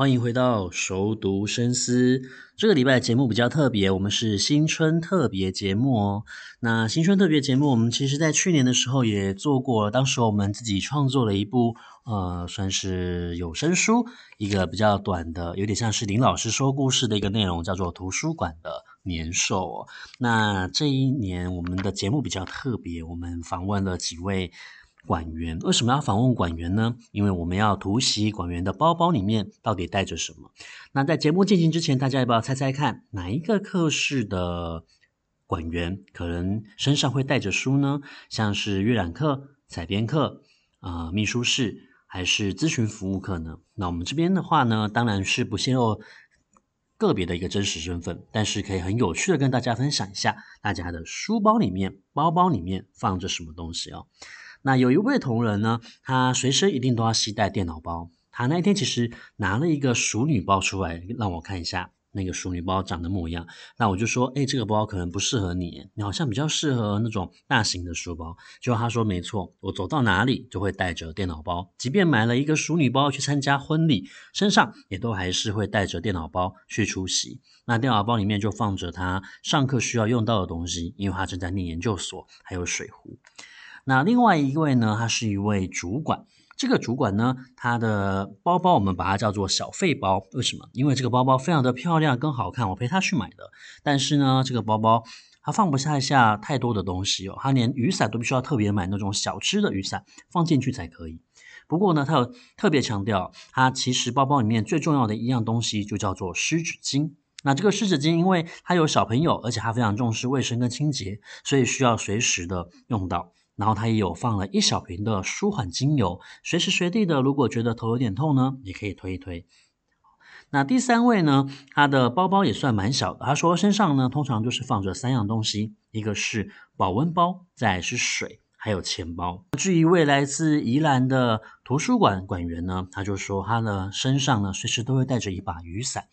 欢迎回到熟读深思。这个礼拜节目比较特别，我们是新春特别节目哦。那新春特别节目，我们其实在去年的时候也做过，当时我们自己创作了一部，呃，算是有声书，一个比较短的，有点像是林老师说故事的一个内容，叫做《图书馆的年兽》。那这一年我们的节目比较特别，我们访问了几位。馆员为什么要访问馆员呢？因为我们要突袭馆员的包包里面到底带着什么。那在节目进行之前，大家要不要猜猜看，哪一个课室的馆员可能身上会带着书呢？像是阅览课、采编课、啊、秘书室，还是咨询服务课呢？那我们这边的话呢，当然是不泄露个别的一个真实身份，但是可以很有趣的跟大家分享一下，大家的书包里面、包包里面放着什么东西哦。那有一位同仁呢，他随身一定都要携带电脑包。他那一天其实拿了一个熟女包出来，让我看一下那个熟女包长的模样。那我就说，诶，这个包可能不适合你，你好像比较适合那种大型的书包。结果他说，没错，我走到哪里就会带着电脑包，即便买了一个熟女包去参加婚礼，身上也都还是会带着电脑包去出席。那电脑包里面就放着他上课需要用到的东西，因为他正在念研究所，还有水壶。那另外一位呢，他是一位主管。这个主管呢，他的包包我们把它叫做小费包。为什么？因为这个包包非常的漂亮，跟好看，我陪他去买的。但是呢，这个包包他放不下下太多的东西哦，他连雨伞都必须要特别买那种小只的雨伞放进去才可以。不过呢，他有特别强调，他其实包包里面最重要的一样东西就叫做湿纸巾。那这个湿纸巾，因为他有小朋友，而且他非常重视卫生跟清洁，所以需要随时的用到。然后他也有放了一小瓶的舒缓精油，随时随地的，如果觉得头有点痛呢，也可以推一推。那第三位呢，他的包包也算蛮小的。他说身上呢，通常就是放着三样东西，一个是保温包，再是水，还有钱包。至于一位来自宜兰的图书馆馆员呢，他就说他的身上呢，随时都会带着一把雨伞。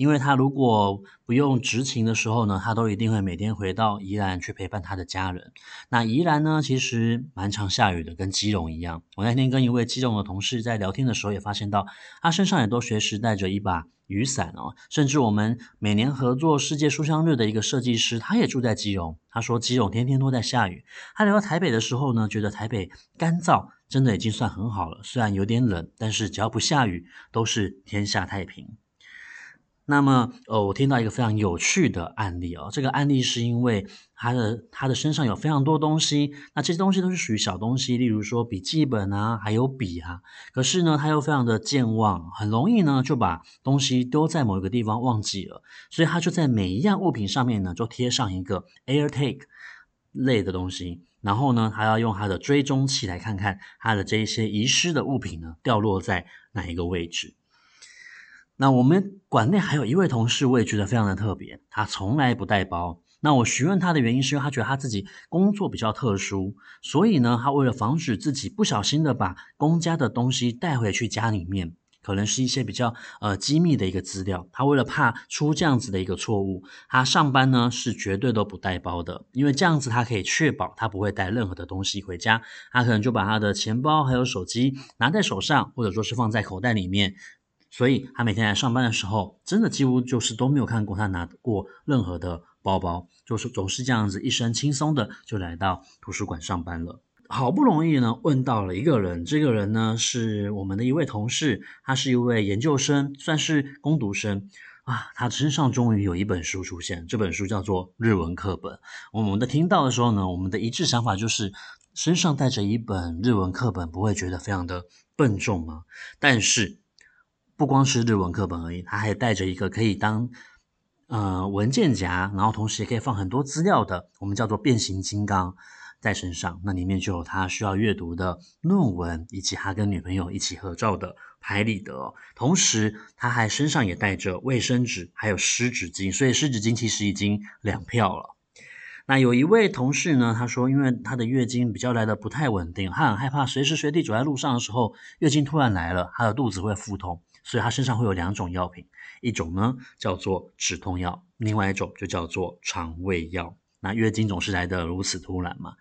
因为他如果不用执勤的时候呢，他都一定会每天回到宜兰去陪伴他的家人。那宜兰呢，其实蛮常下雨的，跟基隆一样。我那天跟一位基隆的同事在聊天的时候，也发现到他身上也都随时带着一把雨伞哦。甚至我们每年合作世界书香日的一个设计师，他也住在基隆。他说基隆天天都在下雨。他来到台北的时候呢，觉得台北干燥，真的已经算很好了。虽然有点冷，但是只要不下雨，都是天下太平。那么，呃，我听到一个非常有趣的案例哦。这个案例是因为他的他的身上有非常多东西，那这些东西都是属于小东西，例如说笔记本啊，还有笔啊。可是呢，他又非常的健忘，很容易呢就把东西丢在某一个地方忘记了，所以他就在每一样物品上面呢就贴上一个 AirTag 类的东西，然后呢，他要用他的追踪器来看看他的这一些遗失的物品呢掉落在哪一个位置。那我们馆内还有一位同事，我也觉得非常的特别。他从来不带包。那我询问他的原因，是因为他觉得他自己工作比较特殊，所以呢，他为了防止自己不小心的把公家的东西带回去家里面，可能是一些比较呃机密的一个资料，他为了怕出这样子的一个错误，他上班呢是绝对都不带包的，因为这样子他可以确保他不会带任何的东西回家。他可能就把他的钱包还有手机拿在手上，或者说是放在口袋里面。所以他每天来上班的时候，真的几乎就是都没有看过他拿过任何的包包，就是总是这样子一身轻松的就来到图书馆上班了。好不容易呢问到了一个人，这个人呢是我们的一位同事，他是一位研究生，算是工读生啊。他身上终于有一本书出现，这本书叫做日文课本。我们的听到的时候呢，我们的一致想法就是，身上带着一本日文课本，不会觉得非常的笨重吗？但是。不光是日文课本而已，它还带着一个可以当呃文件夹，然后同时也可以放很多资料的，我们叫做变形金刚在身上。那里面就有他需要阅读的论文，以及他跟女朋友一起合照的拍立得。同时，他还身上也带着卫生纸，还有湿纸巾，所以湿纸巾其实已经两票了。那有一位同事呢，他说，因为他的月经比较来的不太稳定，他很害怕随时随地走在路上的时候，月经突然来了，他的肚子会腹痛，所以他身上会有两种药品，一种呢叫做止痛药，另外一种就叫做肠胃药。那月经总是来得如此突然嘛？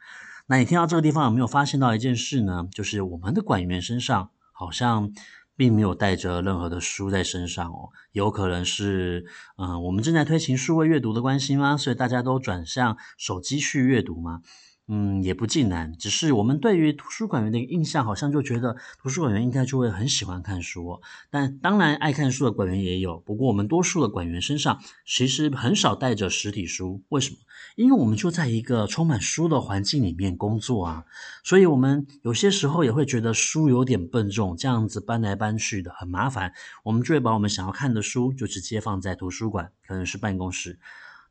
那你听到这个地方有没有发现到一件事呢？就是我们的管员身上好像。并没有带着任何的书在身上哦，有可能是，嗯、我们正在推行数位阅读的关系吗？所以大家都转向手机去阅读吗？嗯，也不尽然，只是我们对于图书馆员的印象，好像就觉得图书馆员应该就会很喜欢看书。但当然，爱看书的馆员也有，不过我们多数的馆员身上其实很少带着实体书。为什么？因为我们就在一个充满书的环境里面工作啊，所以我们有些时候也会觉得书有点笨重，这样子搬来搬去的很麻烦。我们就会把我们想要看的书就直接放在图书馆，可能是办公室。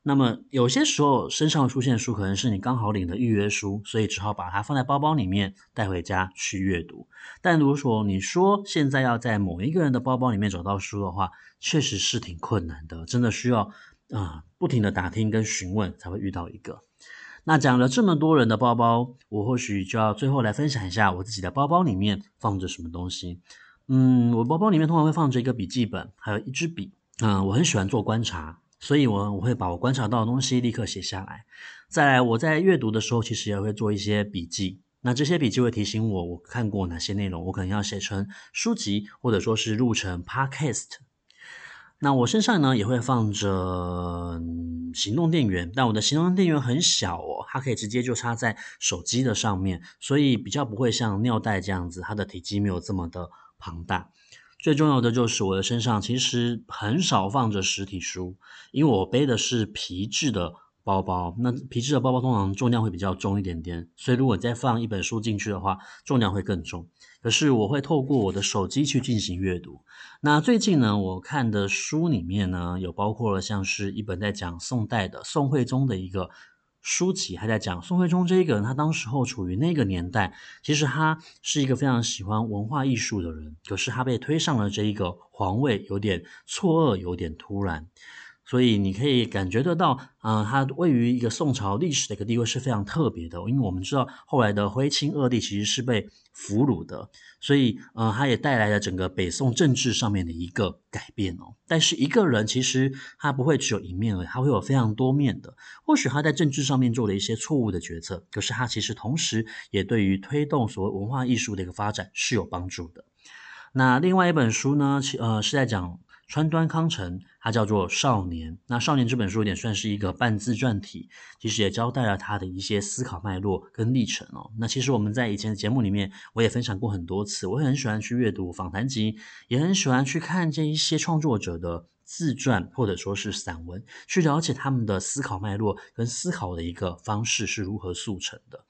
那么有些时候身上出现书可能是你刚好领的预约书，所以只好把它放在包包里面带回家去阅读。但如果说你说现在要在某一个人的包包里面找到书的话，确实是挺困难的，真的需要啊、不停的打听跟询问才会遇到一个。那讲了这么多人的包包，我或许就要最后来分享一下我自己的包包里面放着什么东西。嗯，我包包里面通常会放着一个笔记本，还有一支笔。嗯、我很喜欢做观察。所以我，我会把我观察到的东西立刻写下来。再来，我在阅读的时候，其实也会做一些笔记。那这些笔记会提醒我，我看过哪些内容，我可能要写成书籍，或者说是录成 podcast。那我身上呢，也会放着行动电源，但我的行动电源很小哦，它可以直接就插在手机的上面，所以比较不会像尿袋这样子，它的体积没有这么的庞大。最重要的就是我的身上其实很少放着实体书，因为我背的是皮质的包包，那皮质的包包通常重量会比较重一点点，所以如果再放一本书进去的话，重量会更重。可是我会透过我的手机去进行阅读。那最近呢，我看的书里面呢，有包括了像是一本在讲宋代的宋徽宗的一个。书籍还在讲宋徽宗这一个人，他当时候处于那个年代，其实他是一个非常喜欢文化艺术的人，可是他被推上了这一个皇位，有点错愕，有点突然。所以你可以感觉得到，嗯，他，位于一个宋朝历史的一个地位是非常特别的。因为我们知道后来的徽钦二帝其实是被俘虏的，所以，呃，他也带来了整个北宋政治上面的一个改变哦。但是一个人其实他不会只有一面而已，他会有非常多面的。或许他在政治上面做了一些错误的决策，可是他其实同时也对于推动所谓文化艺术的一个发展是有帮助的。那另外一本书呢，其呃是在讲。川端康成，他叫做《少年》。那《少年》这本书有点算是一个半自传体，其实也交代了他的一些思考脉络跟历程哦。那其实我们在以前的节目里面，我也分享过很多次。我很喜欢去阅读访谈集，也很喜欢去看这一些创作者的自传或者说是散文，去了解他们的思考脉络跟思考的一个方式是如何速成的。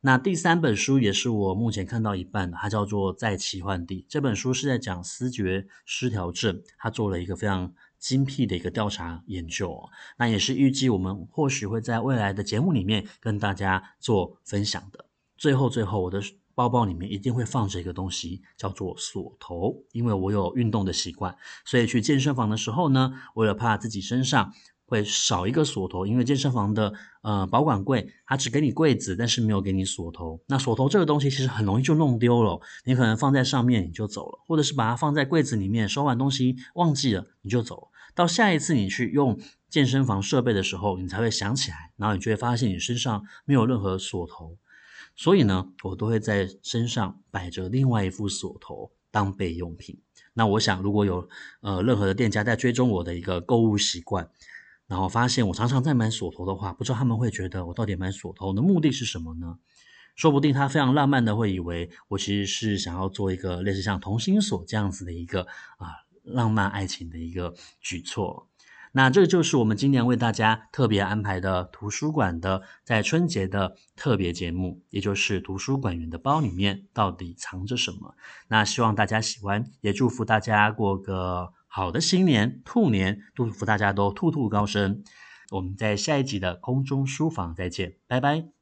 那第三本书也是我目前看到一半的，它叫做《在奇幻地》。这本书是在讲思觉失调症，他做了一个非常精辟的一个调查研究。那也是预计我们或许会在未来的节目里面跟大家做分享的。最后，最后，我的包包里面一定会放着一个东西，叫做锁头，因为我有运动的习惯，所以去健身房的时候呢，为了怕自己身上。会少一个锁头，因为健身房的呃保管柜，它只给你柜子，但是没有给你锁头。那锁头这个东西其实很容易就弄丢了，你可能放在上面你就走了，或者是把它放在柜子里面，收完东西忘记了你就走。到下一次你去用健身房设备的时候，你才会想起来，然后你就会发现你身上没有任何锁头。所以呢，我都会在身上摆着另外一副锁头当备用品。那我想，如果有呃任何的店家在追踪我的一个购物习惯。然后发现我常常在买锁头的话，不知道他们会觉得我到底买锁头的目的是什么呢？说不定他非常浪漫的会以为我其实是想要做一个类似像同心锁这样子的一个啊浪漫爱情的一个举措。那这个就是我们今年为大家特别安排的图书馆的在春节的特别节目，也就是图书馆员的包里面到底藏着什么。那希望大家喜欢，也祝福大家过个。好的新年，兔年，祝福大家都兔兔高升。我们在下一集的空中书房再见，拜拜。